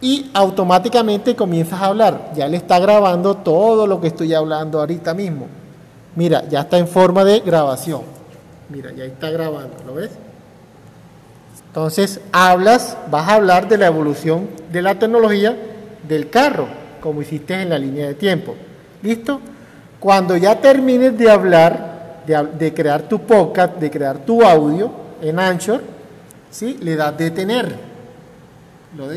y automáticamente comienzas a hablar. Ya le está grabando todo lo que estoy hablando ahorita mismo. Mira, ya está en forma de grabación. Mira, ya está grabando, ¿lo ves? Entonces, hablas, vas a hablar de la evolución de la tecnología del carro, como hiciste en la línea de tiempo. ¿Listo? Cuando ya termines de hablar, de, crear tu podcast, de crear tu audio en Anchor, ¿sí? le das detener. Lo de